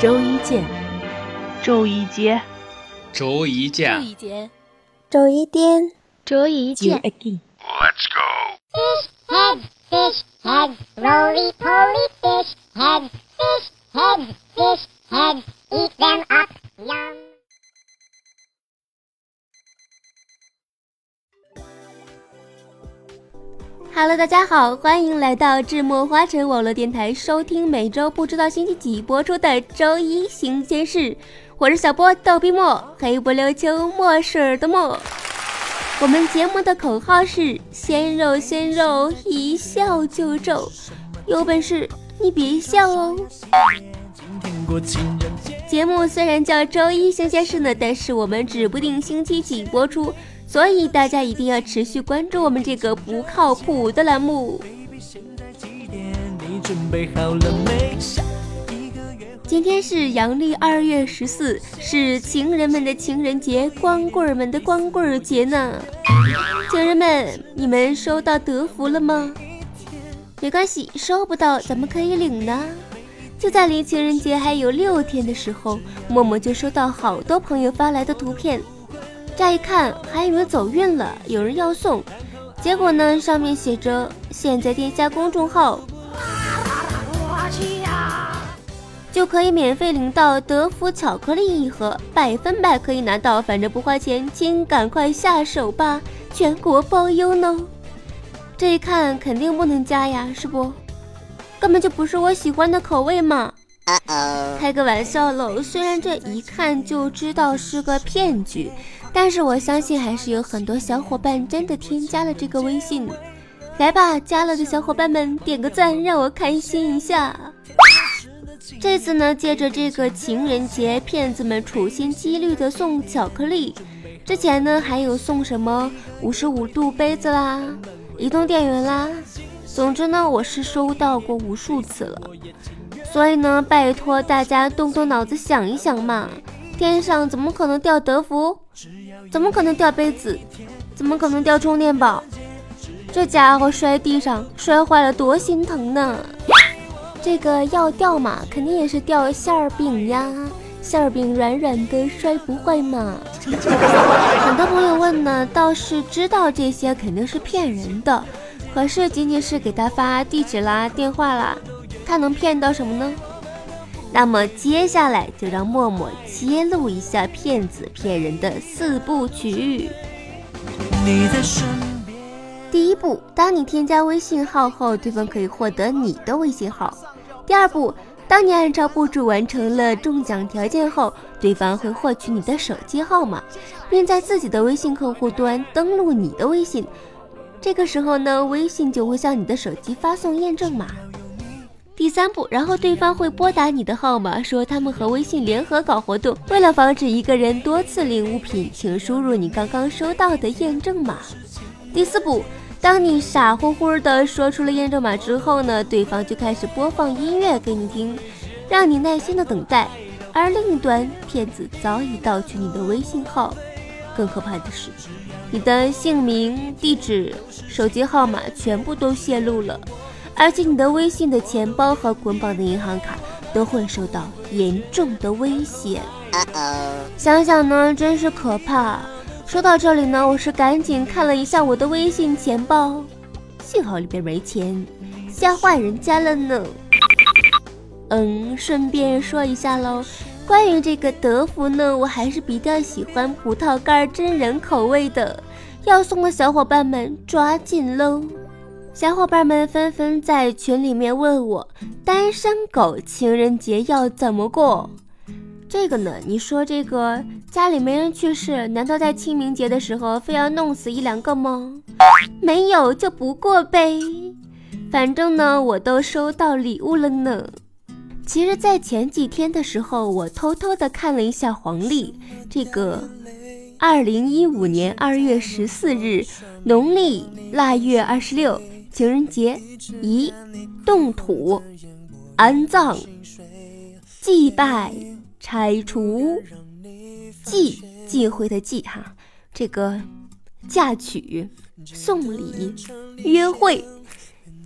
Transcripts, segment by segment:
周一见，周一见，周一见，周一见，周一见，周一见。Let's go. 好，欢迎来到智墨花城网络电台，收听每周不知道星期几播出的周一新鲜事。我是小波逗比墨，黑不溜秋墨水的墨。我们节目的口号是鲜肉鲜肉，一笑就皱。有本事你别笑哦。节目虽然叫周一新鲜事呢，但是我们指不定星期几播出。所以大家一定要持续关注我们这个不靠谱的栏目。今天是阳历二月十四，是情人们的情人节，光棍们的光棍节呢。情人们，你们收到德芙了吗？没关系，收不到咱们可以领呢。就在离情人节还有六天的时候，默默就收到好多朋友发来的图片。乍一看还以为走运了，有人要送，结果呢，上面写着现在添加公众号，就可以免费领到德芙巧克力一盒，百分百可以拿到，反正不花钱，请赶快下手吧，全国包邮呢。这一看肯定不能加呀，是不？根本就不是我喜欢的口味嘛。开个玩笑喽，虽然这一看就知道是个骗局。但是我相信还是有很多小伙伴真的添加了这个微信，来吧，加了的小伙伴们点个赞，让我开心一下。这次呢，借着这个情人节，骗子们处心积虑的送巧克力，之前呢还有送什么五十五度杯子啦、移动电源啦，总之呢我是收到过无数次了，所以呢拜托大家动动脑子想一想嘛。天上怎么可能掉德芙？怎么可能掉杯子？怎么可能掉充电宝？这家伙摔地上摔坏了，多心疼呢！这个要掉嘛，肯定也是掉馅儿饼呀，馅儿饼软软的，摔不坏嘛。很多朋友问呢，倒是知道这些肯定是骗人的，可是仅仅是给他发地址啦、电话啦，他能骗到什么呢？那么接下来就让默默揭露一下骗子骗人的四部曲。第一步，当你添加微信号后，对方可以获得你的微信号。第二步，当你按照步骤完成了中奖条件后，对方会获取你的手机号码，并在自己的微信客户端登录你的微信。这个时候呢，微信就会向你的手机发送验证码。第三步，然后对方会拨打你的号码，说他们和微信联合搞活动，为了防止一个人多次领物品，请输入你刚刚收到的验证码。第四步，当你傻乎乎的说出了验证码之后呢，对方就开始播放音乐给你听，让你耐心的等待。而另一端，骗子早已盗取你的微信号，更可怕的是，你的姓名、地址、手机号码全部都泄露了。而且你的微信的钱包和捆绑的银行卡都会受到严重的威胁。想想呢，真是可怕。说到这里呢，我是赶紧看了一下我的微信钱包，幸好里边没钱，吓坏人家了呢。嗯，顺便说一下喽，关于这个德芙呢，我还是比较喜欢葡萄干真人口味的，要送的小伙伴们抓紧喽。小伙伴们纷纷在群里面问我，单身狗情人节要怎么过？这个呢，你说这个家里没人去世，难道在清明节的时候非要弄死一两个吗？没有就不过呗。反正呢，我都收到礼物了呢。其实，在前几天的时候，我偷偷的看了一下黄历，这个二零一五年二月十四日，农历腊月二十六。情人节，宜动土、安葬、祭拜、拆除、忌忌讳的忌哈，这个嫁娶、送礼、约会，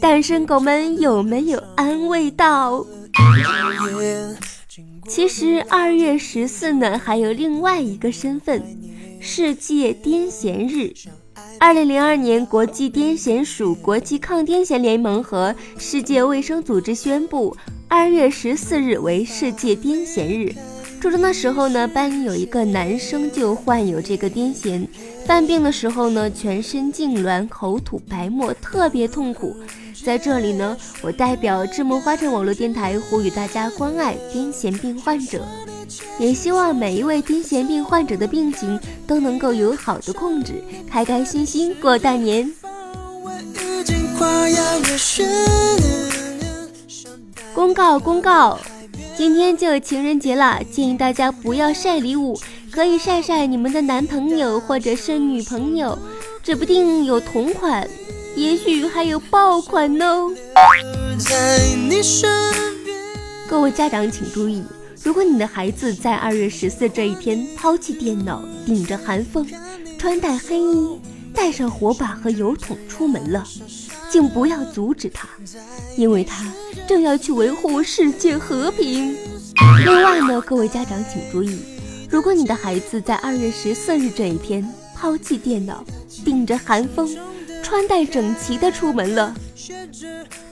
单身狗们有没有安慰到？其实二月十四呢，还有另外一个身份——世界癫痫日。二零零二年，国际癫痫署、国际抗癫痫联盟和世界卫生组织宣布，二月十四日为世界癫痫日。初中的时候呢，班里有一个男生就患有这个癫痫，犯病的时候呢，全身痉挛、口吐白沫，特别痛苦。在这里呢，我代表智梦花城网络电台呼吁大家关爱癫痫病患者，也希望每一位癫痫病患者的病情都能够有好的控制，开开心心过大年。公告公告！今天就情人节了，建议大家不要晒礼物，可以晒晒你们的男朋友或者是女朋友，指不定有同款，也许还有爆款哦。各位家长请注意，如果你的孩子在二月十四这一天抛弃电脑，顶着寒风，穿戴黑衣，带上火把和油桶出门了。请不要阻止他，因为他正要去维护世界和平。另外呢，各位家长请注意，如果你的孩子在二月十四日这一天抛弃电脑，顶着寒风，穿戴整齐的出门了，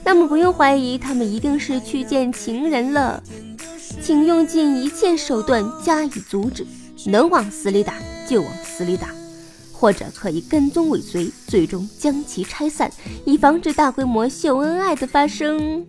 那么不用怀疑，他们一定是去见情人了。请用尽一切手段加以阻止，能往死里打就往死里打。或者可以跟踪尾随，最终将其拆散，以防止大规模秀恩爱的发生。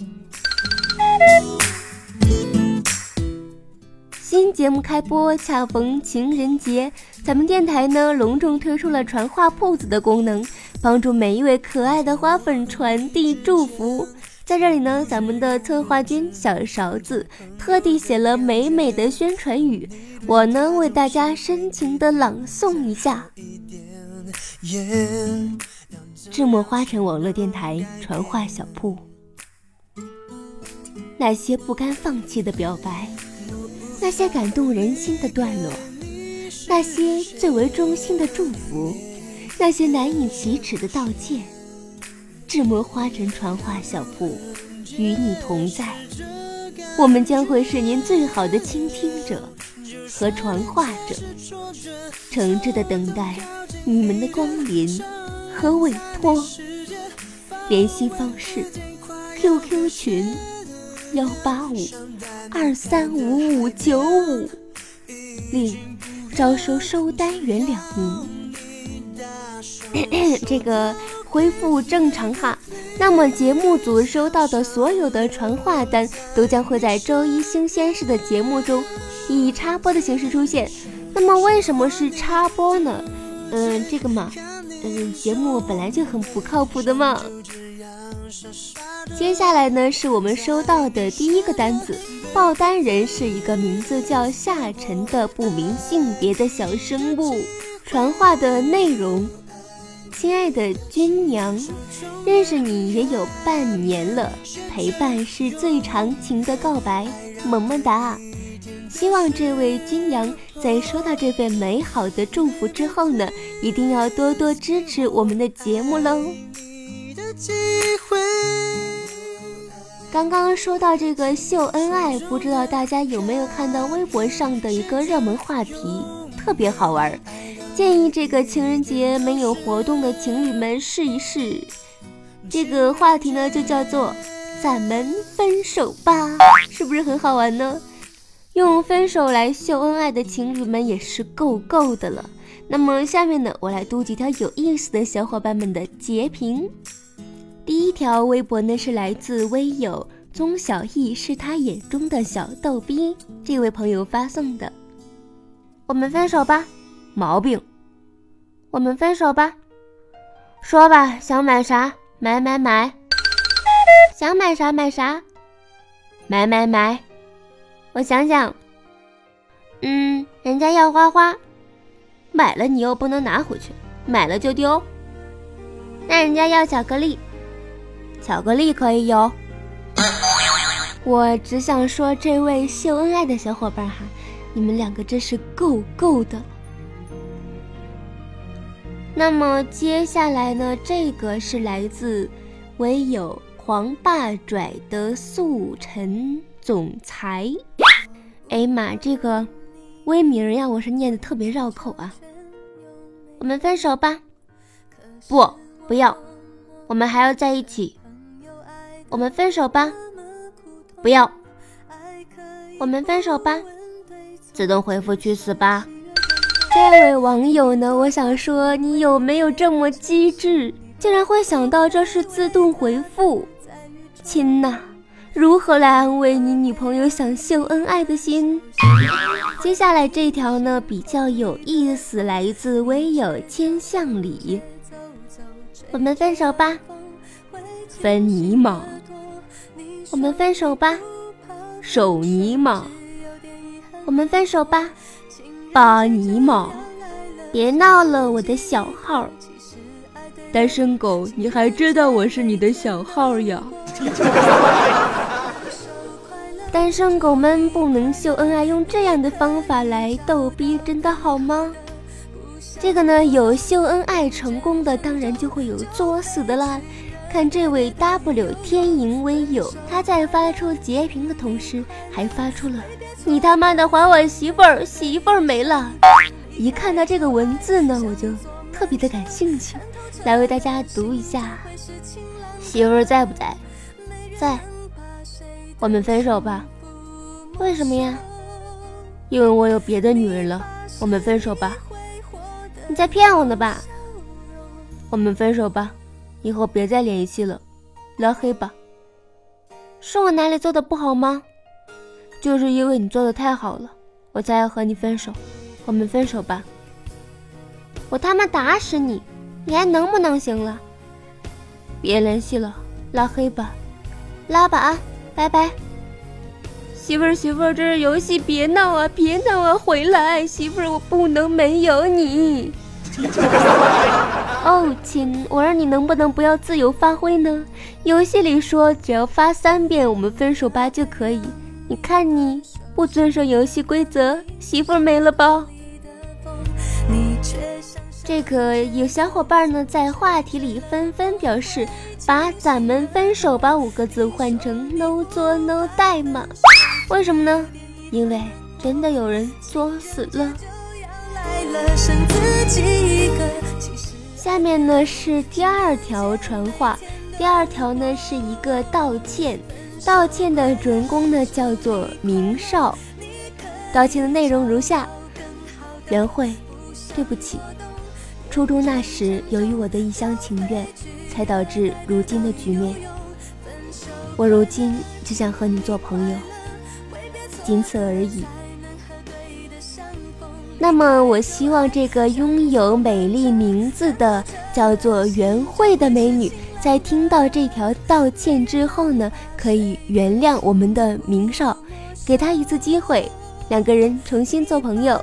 新节目开播，恰逢情人节，咱们电台呢隆重推出了传话铺子的功能，帮助每一位可爱的花粉传递祝福。在这里呢，咱们的策划君小勺子特地写了美美的宣传语，我呢为大家深情的朗诵一下。智墨花城网络电台传话小铺，那些不甘放弃的表白，那些感动人心的段落，那些最为衷心的祝福，那些难以启齿的道歉。智魔花城传话小铺与你同在，我们将会是您最好的倾听者和传话者，诚挚的等待你们的光临和委托。联系方式：QQ 群幺八五二三五五九五，另招收收单员两名。这个。恢复正常哈，那么节目组收到的所有的传话单都将会在周一新鲜事的节目中以插播的形式出现。那么为什么是插播呢？嗯，这个嘛，嗯，节目本来就很不靠谱的嘛。接下来呢，是我们收到的第一个单子，报单人是一个名字叫夏晨的不明性别的小生物，传话的内容。亲爱的君娘，认识你也有半年了，陪伴是最长情的告白，么么哒！希望这位君娘在收到这份美好的祝福之后呢，一定要多多支持我们的节目喽。刚刚说到这个秀恩爱，不知道大家有没有看到微博上的一个热门话题，特别好玩。建议这个情人节没有活动的情侣们试一试，这个话题呢就叫做“咱们分手吧”，是不是很好玩呢？用分手来秀恩爱的情侣们也是够够的了。那么下面呢，我来读几条有意思的小伙伴们的截屏。第一条微博呢是来自微友宗小艺，是他眼中的小逗逼这位朋友发送的。我们分手吧。毛病，我们分手吧。说吧，想买啥？买买买。想买啥买啥。买买买。我想想。嗯，人家要花花，买了你又不能拿回去，买了就丢。那人家要巧克力，巧克力可以有。我只想说，这位秀恩爱的小伙伴哈，你们两个真是够够的。那么接下来呢？这个是来自唯有狂霸拽的速成总裁，哎妈，这个微名呀，我是念的特别绕口啊。我们分手吧。不，不要，我们还要在一起。我们分手吧。不要，我们分手吧。自动回复去死吧。这位网友呢，我想说，你有没有这么机智，竟然会想到这是自动回复？亲呐，如何来安慰你女朋友想秀恩爱的心？接下来这条呢比较有意思，来自微友千向里。我们分手吧，分尼玛。我们分手吧，手尼玛。我们分手吧，巴尼玛。别闹了，我的小号。单身狗，你还知道我是你的小号呀？单身狗们不能秀恩爱，用这样的方法来逗逼，真的好吗？这个呢，有秀恩爱成功的，当然就会有作死的啦。看这位 W 天银微友，他在发出截屏的同时，还发出了“你他妈的还我媳妇儿，媳妇儿没了”。一看到这个文字呢，我就特别的感兴趣，来为大家读一下：媳妇儿在不在？在。我们分手吧。为什么呀？因为我有别的女人了。我们分手吧。你在骗我呢吧？我们分手吧，以后别再联系了，拉黑吧。是我哪里做的不好吗？就是因为你做的太好了，我才要和你分手。我们分手吧。我他妈打死你！你还能不能行了？别联系了，拉黑吧。拉吧啊，拜拜。媳妇儿，媳妇儿，这是游戏，别闹啊，别闹啊，回来，媳妇儿，我不能没有你。哦，亲，我让你能不能不要自由发挥呢？游戏里说只要发三遍“我们分手吧”就可以。你看你不遵守游戏规则，媳妇儿没了吧？这个有小伙伴呢在话题里纷纷表示，把“咱们分手吧”五个字换成 “no 作 no 代”嘛。为什么呢？因为真的有人作死了。下面呢是第二条传话，第二条呢是一个道歉，道歉的主人公呢叫做明少，道歉的内容如下：袁慧，对不起，初中那时由于我的一厢情愿，才导致如今的局面。我如今只想和你做朋友。仅此而已。那么，我希望这个拥有美丽名字的叫做袁慧的美女，在听到这条道歉之后呢，可以原谅我们的明少，给他一次机会，两个人重新做朋友。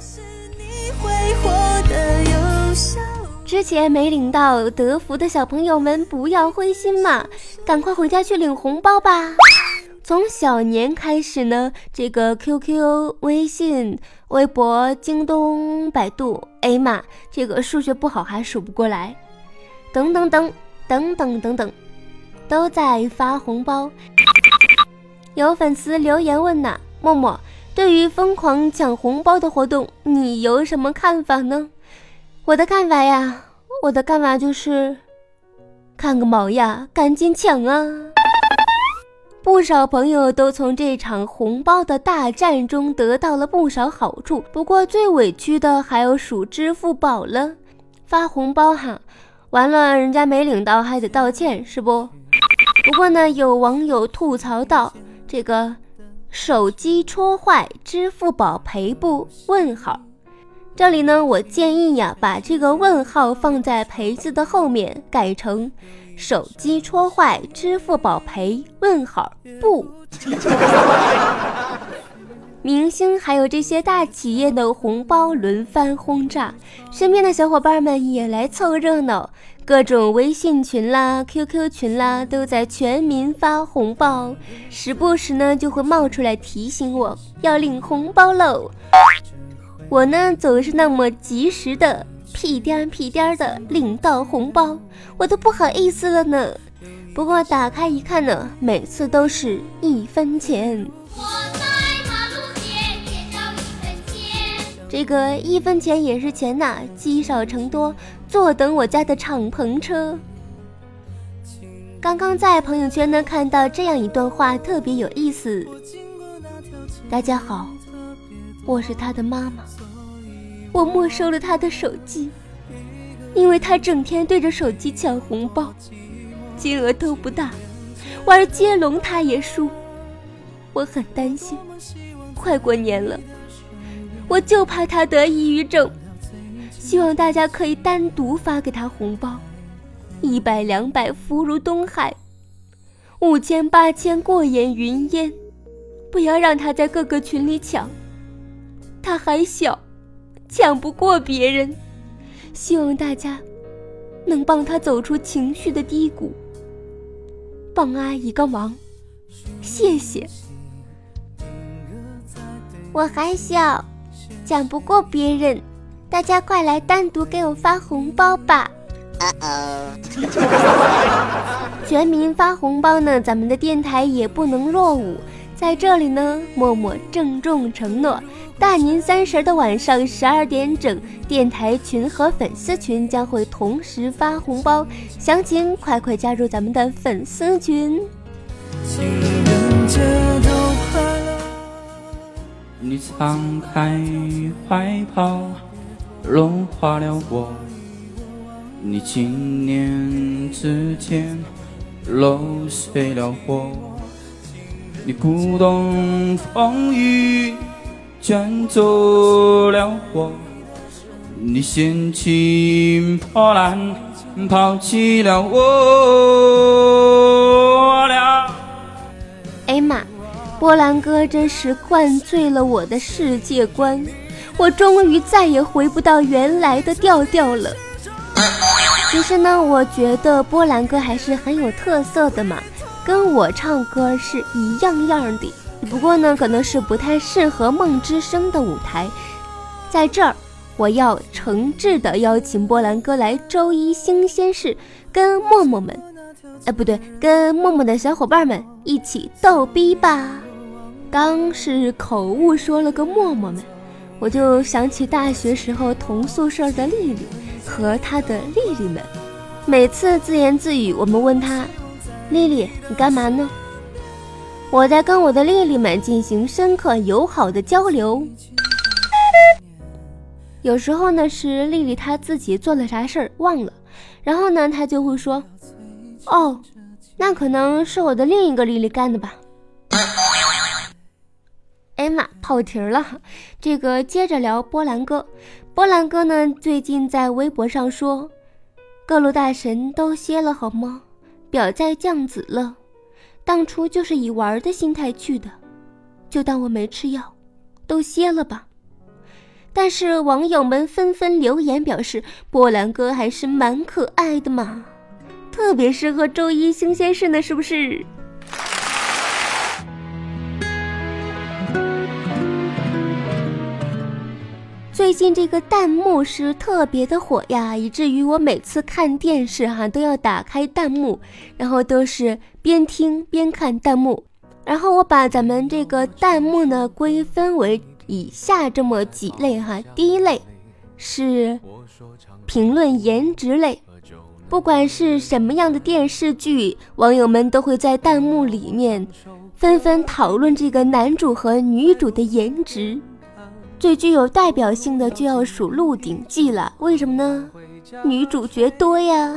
之前没领到德芙的小朋友们，不要灰心嘛，赶快回家去领红包吧。从小年开始呢，这个 QQ、微信、微博、京东、百度，哎妈，这个数学不好还数不过来，等等等等等等等，都在发红包。有粉丝留言问呐，默默，对于疯狂抢红包的活动，你有什么看法呢？我的看法呀，我的看法就是，看个毛呀，赶紧抢啊！不少朋友都从这场红包的大战中得到了不少好处，不过最委屈的还有数支付宝了。发红包哈，完了人家没领到还得道歉是不？不过呢，有网友吐槽道：“这个手机戳坏，支付宝赔不？”问号。这里呢，我建议呀，把这个问号放在赔字的后面，改成。手机戳坏，支付宝赔？问号不？明星还有这些大企业的红包轮番轰炸，身边的小伙伴们也来凑热闹，各种微信群啦、QQ 群啦，都在全民发红包，时不时呢就会冒出来提醒我要领红包喽。我呢总是那么及时的。屁颠屁颠的领到红包，我都不好意思了呢。不过打开一看呢，每次都是一分钱。我在马路这个一分钱也是钱呐，积少成多，坐等我家的敞篷车。刚刚在朋友圈呢看到这样一段话，特别有意思。大家好，我是他的妈妈，我没收了他的手机，因为他整天对着手机抢红包，金额都不大，玩接龙他也输，我很担心。快过年了。我就怕他得抑郁症，希望大家可以单独发给他红包，一百两百福如东海，五千八千过眼云烟，不要让他在各个群里抢，他还小，抢不过别人，希望大家能帮他走出情绪的低谷，帮阿姨个忙，谢谢。我还小。抢不过别人，大家快来单独给我发红包吧！全民发红包呢，咱们的电台也不能落伍。在这里呢，默默郑重承诺，大年三十的晚上十二点整，电台群和粉丝群将会同时发红包，详情快快加入咱们的粉丝群。你敞开怀抱，融化了我。你经年之间揉碎了我。你鼓动风雨，卷走了我。你掀起波澜，抛弃了我俩。哎妈！波兰哥真是灌醉了我的世界观，我终于再也回不到原来的调调了。其实呢，我觉得波兰哥还是很有特色的嘛，跟我唱歌是一样样的。不过呢，可能是不太适合梦之声的舞台。在这儿，我要诚挚的邀请波兰哥来周一新鲜事，跟默默们，哎，不对，跟默默的小伙伴们一起逗逼吧。刚是口误说了个默默们，我就想起大学时候同宿舍的丽丽和她的丽丽们，每次自言自语，我们问她：“丽丽，你干嘛呢？”我在跟我的丽丽们进行深刻友好的交流。有时候呢是丽丽她自己做了啥事儿忘了，然后呢她就会说：“哦，那可能是我的另一个丽丽干的吧。”哎妈，跑题了。这个接着聊波兰哥。波兰哥呢，最近在微博上说，各路大神都歇了好吗？表在酱子了。当初就是以玩的心态去的，就当我没吃药，都歇了吧。但是网友们纷纷留言表示，波兰哥还是蛮可爱的嘛，特别适合周一新鲜事呢，是不是？最近这个弹幕是特别的火呀，以至于我每次看电视哈都要打开弹幕，然后都是边听边看弹幕。然后我把咱们这个弹幕呢归分为以下这么几类哈。第一类是评论颜值类，不管是什么样的电视剧，网友们都会在弹幕里面纷纷讨论这个男主和女主的颜值。最具有代表性的就要数《鹿鼎记》了，为什么呢？女主角多呀。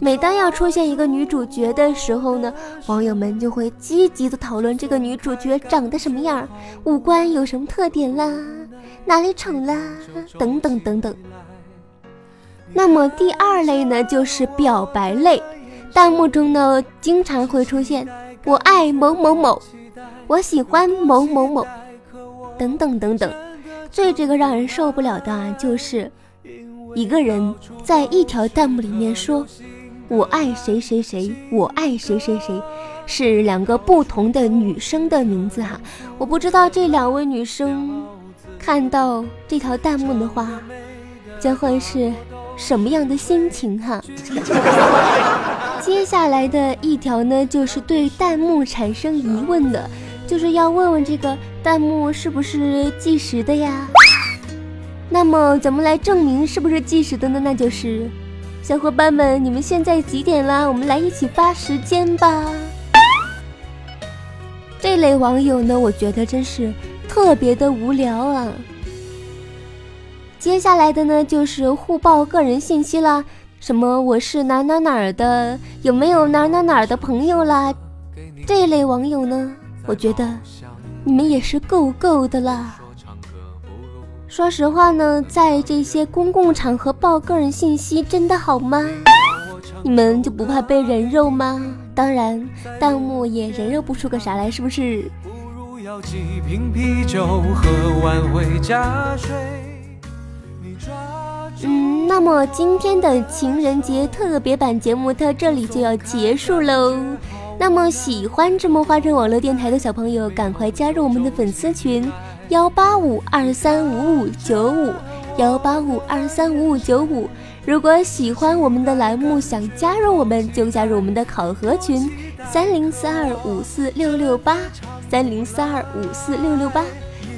每当要出现一个女主角的时候呢，网友们就会积极的讨论这个女主角长得什么样，五官有什么特点啦，哪里丑啦，等等等等。那么第二类呢，就是表白类，弹幕中呢经常会出现“我爱某某某”“我喜欢某某某”等等等等。最这个让人受不了的啊，就是一个人在一条弹幕里面说“我爱谁谁谁，我爱谁谁谁”，是两个不同的女生的名字哈。我不知道这两位女生看到这条弹幕的话，将会是什么样的心情哈。接下来的一条呢，就是对弹幕产生疑问的。就是要问问这个弹幕是不是计时的呀？那么咱们来证明是不是计时的呢？那就是小伙伴们，你们现在几点啦？我们来一起发时间吧。这类网友呢，我觉得真是特别的无聊啊。接下来的呢，就是互报个人信息啦，什么我是哪哪哪儿的，有没有哪哪哪儿的朋友啦？这类网友呢，我觉得你们也是够够的啦。说实话呢，在这些公共场合报个人信息真的好吗？你们就不怕被人肉吗？当然，弹幕也人肉不出个啥来，是不是？嗯，那么今天的情人节特别版节目到这里就要结束喽。那么喜欢智梦花城网络电台的小朋友，赶快加入我们的粉丝群。幺八五二三五五九五，幺八五二三五五九五。如果喜欢我们的栏目，想加入我们，就加入我们的考核群：三零四二五四六六八，三零四二五四六六八。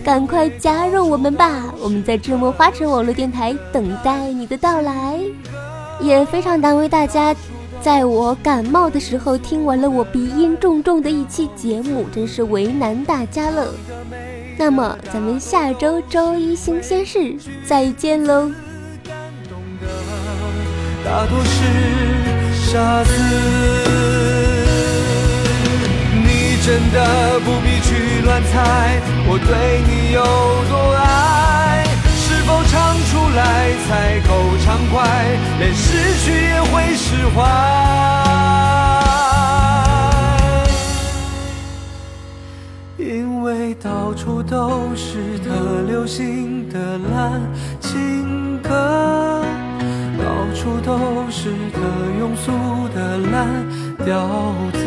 赶快加入我们吧！我们在智墨花城网络电台等待你的到来。也非常难为大家，在我感冒的时候听完了我鼻音重重的一期节目，真是为难大家了。那么，咱们下周周一新鲜事再见喽。大多是傻子，你真的不必去乱猜，我对你有多爱，来才够畅快，连失去也会释怀。因为到处都是特流行的蓝情歌，到处都是特庸俗的烂调子，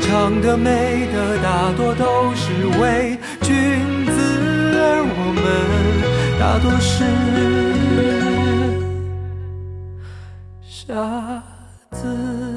唱的美的大多都是伪君子，而我们大多是傻子。